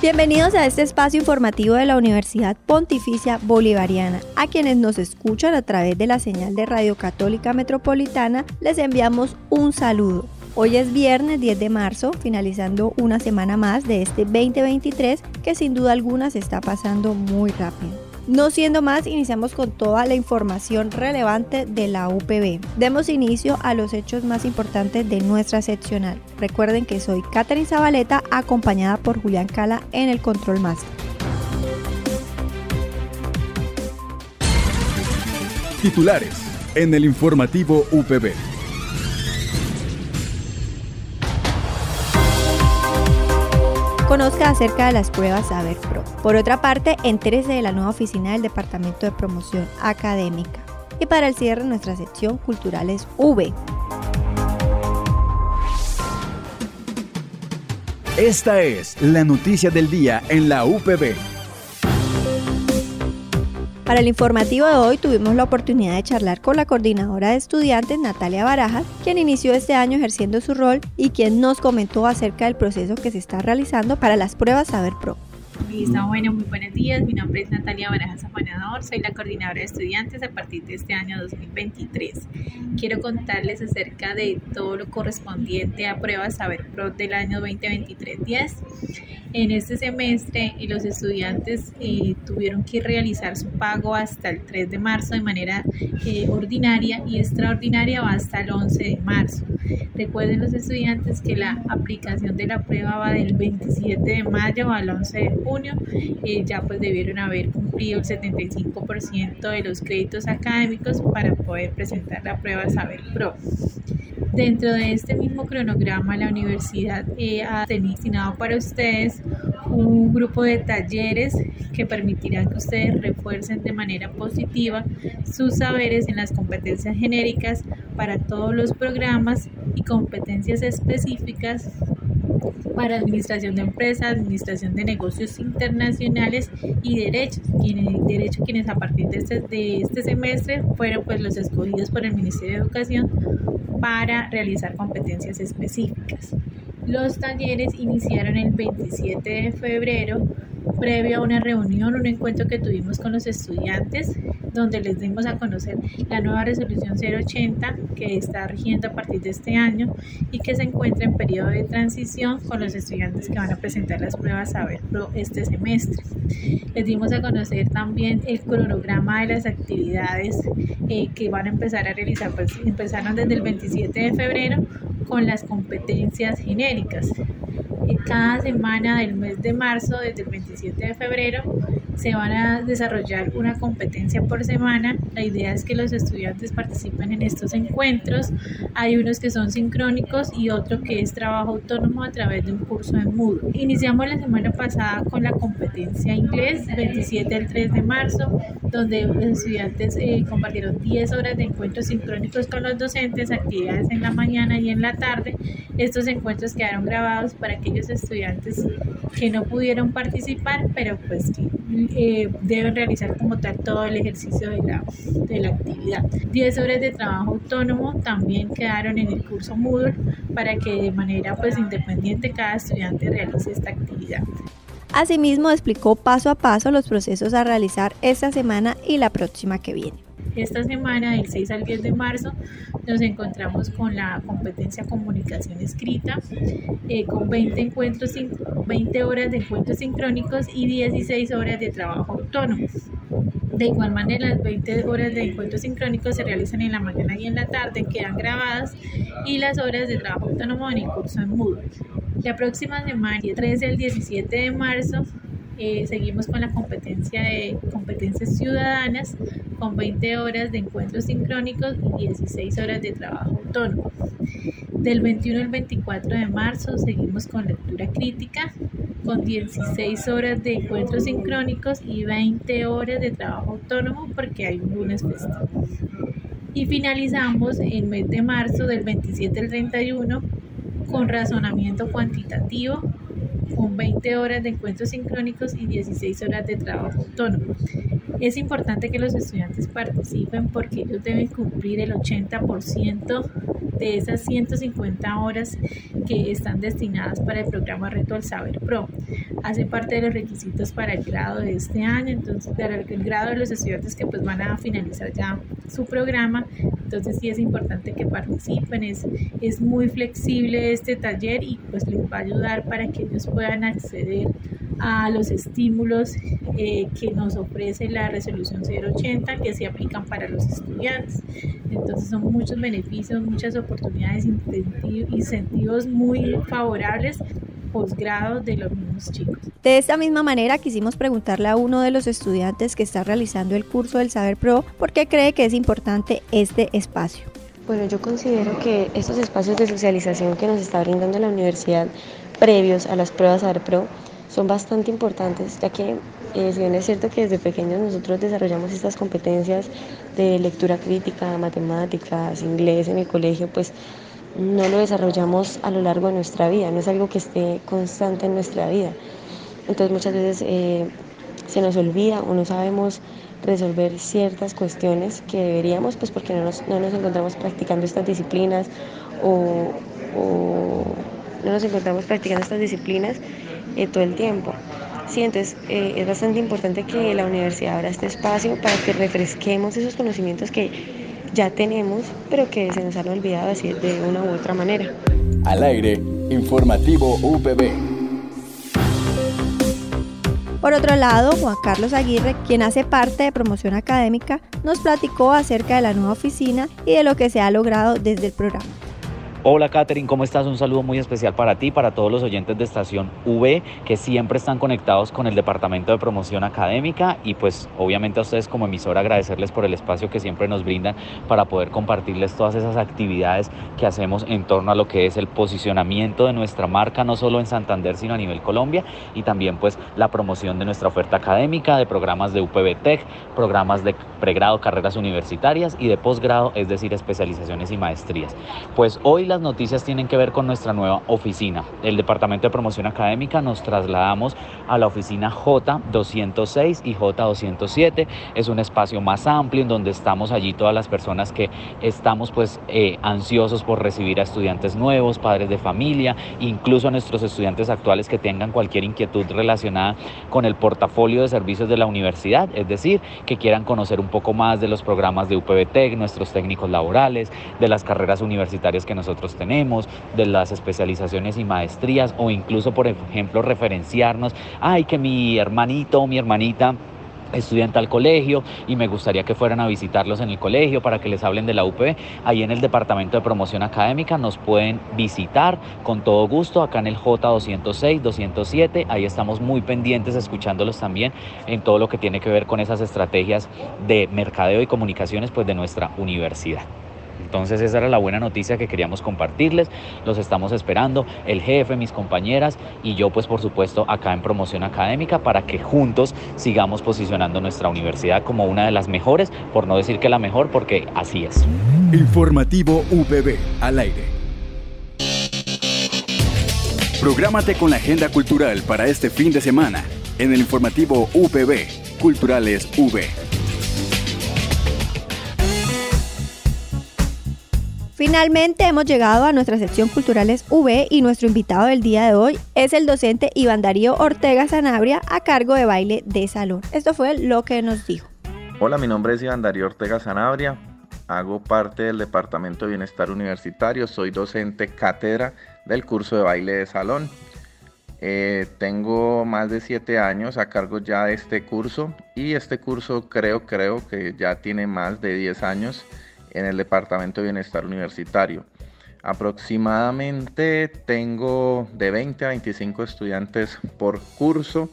Bienvenidos a este espacio informativo de la Universidad Pontificia Bolivariana. A quienes nos escuchan a través de la señal de Radio Católica Metropolitana, les enviamos un saludo. Hoy es viernes 10 de marzo, finalizando una semana más de este 2023 que sin duda alguna se está pasando muy rápido. No siendo más, iniciamos con toda la información relevante de la UPB. Demos inicio a los hechos más importantes de nuestra seccional. Recuerden que soy Catherine Zabaleta, acompañada por Julián Cala en el Control Master. Titulares en el informativo UPB. Conozca acerca de las pruebas Saber Pro. Por otra parte, entérese de la nueva oficina del Departamento de Promoción Académica. Y para el cierre, nuestra sección Culturales V. Esta es la noticia del día en la UPB. Para el informativo de hoy tuvimos la oportunidad de charlar con la coordinadora de estudiantes Natalia Barajas, quien inició este año ejerciendo su rol y quien nos comentó acerca del proceso que se está realizando para las pruebas Saber Pro. Listo, bueno, muy buenos días. Mi nombre es Natalia Barajas Afanador, soy la coordinadora de estudiantes a partir de este año 2023. Quiero contarles acerca de todo lo correspondiente a pruebas Saber Pro del año 2023-10. En este semestre los estudiantes eh, tuvieron que realizar su pago hasta el 3 de marzo de manera eh, ordinaria y extraordinaria va hasta el 11 de marzo. Recuerden los estudiantes que la aplicación de la prueba va del 27 de mayo al 11 de junio. Eh, ya pues debieron haber cumplido el 75% de los créditos académicos para poder presentar la prueba Saber Pro. Dentro de este mismo cronograma, la universidad ha destinado para ustedes un grupo de talleres que permitirán que ustedes refuercen de manera positiva sus saberes en las competencias genéricas para todos los programas y competencias específicas para administración de empresas, administración de negocios internacionales y derechos, quienes, derecho quienes a partir de este, de este semestre fueron pues los escogidos por el Ministerio de Educación para realizar competencias específicas. Los talleres iniciaron el 27 de febrero previo a una reunión, un encuentro que tuvimos con los estudiantes, donde les dimos a conocer la nueva resolución 080 que está rigiendo a partir de este año y que se encuentra en periodo de transición con los estudiantes que van a presentar las pruebas Saber Pro este semestre. Les dimos a conocer también el cronograma de las actividades eh, que van a empezar a realizar, pues empezaron desde el 27 de febrero con las competencias genéricas. Cada semana del mes de marzo, desde el 27 de febrero, se van a desarrollar una competencia por semana. La idea es que los estudiantes participen en estos encuentros. Hay unos que son sincrónicos y otro que es trabajo autónomo a través de un curso en Moodle. Iniciamos la semana pasada con la competencia inglés, 27 al 3 de marzo, donde los estudiantes eh, compartieron 10 horas de encuentros sincrónicos con los docentes, actividades en la mañana y en la tarde. Estos encuentros quedaron grabados para aquellos estudiantes que no pudieron participar, pero pues que eh, deben realizar como tal todo el ejercicio de la, de la actividad. 10 horas de trabajo autónomo también quedaron en el curso Moodle para que de manera pues independiente cada estudiante realice esta actividad. Asimismo explicó paso a paso los procesos a realizar esta semana y la próxima que viene. Esta semana, del 6 al 10 de marzo, nos encontramos con la competencia comunicación escrita, eh, con 20, encuentros, 20 horas de encuentros sincrónicos y 16 horas de trabajo autónomo. De igual manera, las 20 horas de encuentros sincrónicos se realizan en la mañana y en la tarde, quedan grabadas, y las horas de trabajo autónomo en el curso en Moodle. La próxima semana, del 13 al 17 de marzo, eh, seguimos con la competencia de competencias ciudadanas con 20 horas de encuentros sincrónicos y 16 horas de trabajo autónomo. Del 21 al 24 de marzo seguimos con lectura crítica, con 16 horas de encuentros sincrónicos y 20 horas de trabajo autónomo porque hay un lunes festivo. Y finalizamos el mes de marzo del 27 al 31 con razonamiento cuantitativo, con 20 horas de encuentros sincrónicos y 16 horas de trabajo autónomo. Es importante que los estudiantes participen porque ellos deben cumplir el 80% de esas 150 horas que están destinadas para el programa Reto al Saber Pro. Hace parte de los requisitos para el grado de este año, entonces para el grado de los estudiantes que pues van a finalizar ya su programa, entonces sí es importante que participen, es, es muy flexible este taller y pues les va a ayudar para que ellos puedan acceder a los estímulos eh, que nos ofrece la resolución 080 que se aplican para los estudiantes. Entonces son muchos beneficios, muchas oportunidades, incentivos muy favorables posgrados de los mismos chicos. De esta misma manera quisimos preguntarle a uno de los estudiantes que está realizando el curso del Saber Pro por qué cree que es importante este espacio. Bueno, yo considero que estos espacios de socialización que nos está brindando la universidad previos a las pruebas Saber Pro son bastante importantes, ya que eh, si bien es cierto que desde pequeños nosotros desarrollamos estas competencias de lectura crítica, matemáticas, inglés en el colegio, pues no lo desarrollamos a lo largo de nuestra vida, no es algo que esté constante en nuestra vida. Entonces muchas veces eh, se nos olvida o no sabemos resolver ciertas cuestiones que deberíamos, pues porque no nos, no nos encontramos practicando estas disciplinas o, no nos encontramos practicando estas disciplinas eh, todo el tiempo. Sí, entonces eh, es bastante importante que la universidad abra este espacio para que refresquemos esos conocimientos que ya tenemos, pero que se nos han olvidado así de una u otra manera. Al aire, informativo UPB. Por otro lado, Juan Carlos Aguirre, quien hace parte de promoción académica, nos platicó acerca de la nueva oficina y de lo que se ha logrado desde el programa. Hola Katherine, ¿cómo estás? Un saludo muy especial para ti, para todos los oyentes de Estación V que siempre están conectados con el Departamento de Promoción Académica y pues obviamente a ustedes como emisora agradecerles por el espacio que siempre nos brindan para poder compartirles todas esas actividades que hacemos en torno a lo que es el posicionamiento de nuestra marca, no solo en Santander, sino a nivel Colombia y también pues la promoción de nuestra oferta académica, de programas de UPB Tech, programas de pregrado, carreras universitarias y de posgrado, es decir, especializaciones y maestrías. Pues hoy las noticias tienen que ver con nuestra nueva oficina. El Departamento de Promoción Académica nos trasladamos a la oficina J206 y J207. Es un espacio más amplio en donde estamos allí todas las personas que estamos pues eh, ansiosos por recibir a estudiantes nuevos, padres de familia, incluso a nuestros estudiantes actuales que tengan cualquier inquietud relacionada con el portafolio de servicios de la universidad, es decir, que quieran conocer un poco más de los programas de UPBTEC, nuestros técnicos laborales, de las carreras universitarias que nosotros tenemos, de las especializaciones y maestrías o incluso, por ejemplo, referenciarnos, ay, que mi hermanito o mi hermanita estudiante al colegio y me gustaría que fueran a visitarlos en el colegio para que les hablen de la UP. Ahí en el Departamento de Promoción Académica nos pueden visitar con todo gusto acá en el J206, 207. Ahí estamos muy pendientes escuchándolos también en todo lo que tiene que ver con esas estrategias de mercadeo y comunicaciones pues de nuestra universidad. Entonces esa era la buena noticia que queríamos compartirles. Los estamos esperando, el jefe, mis compañeras y yo pues por supuesto acá en promoción académica para que juntos sigamos posicionando nuestra universidad como una de las mejores, por no decir que la mejor, porque así es. Informativo UPB al aire. Prográmate con la agenda cultural para este fin de semana en el informativo UPB, Culturales V. Finalmente hemos llegado a nuestra sección Culturales V y nuestro invitado del día de hoy es el docente Iván Darío Ortega Sanabria a cargo de baile de salón. Esto fue lo que nos dijo. Hola, mi nombre es Iván Darío Ortega Sanabria. Hago parte del Departamento de Bienestar Universitario. Soy docente cátedra del curso de baile de salón. Eh, tengo más de siete años a cargo ya de este curso y este curso creo, creo que ya tiene más de 10 años en el Departamento de Bienestar Universitario. Aproximadamente tengo de 20 a 25 estudiantes por curso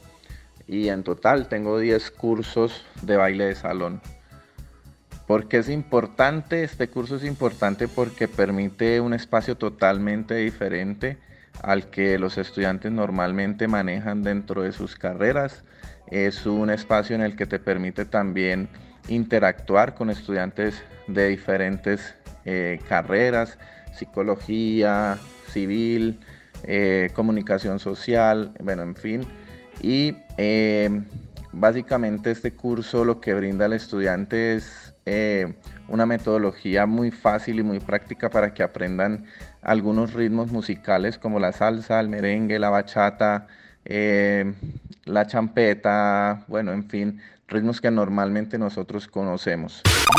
y en total tengo 10 cursos de baile de salón. ¿Por qué es importante? Este curso es importante porque permite un espacio totalmente diferente al que los estudiantes normalmente manejan dentro de sus carreras. Es un espacio en el que te permite también interactuar con estudiantes de diferentes eh, carreras, psicología, civil, eh, comunicación social, bueno, en fin. Y eh, básicamente este curso lo que brinda al estudiante es una metodología muy fácil y muy práctica para que aprendan algunos ritmos musicales como la salsa, el merengue, la bachata, la champeta, bueno, en fin, ritmos que normalmente nosotros conocemos.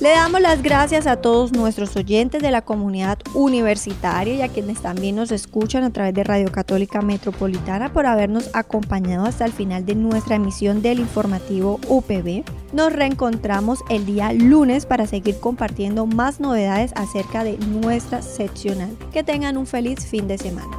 le damos las gracias a todos nuestros oyentes de la comunidad universitaria y a quienes también nos escuchan a través de Radio Católica Metropolitana por habernos acompañado hasta el final de nuestra emisión del informativo UPB. Nos reencontramos el día lunes para seguir compartiendo más novedades acerca de nuestra seccional. Que tengan un feliz fin de semana.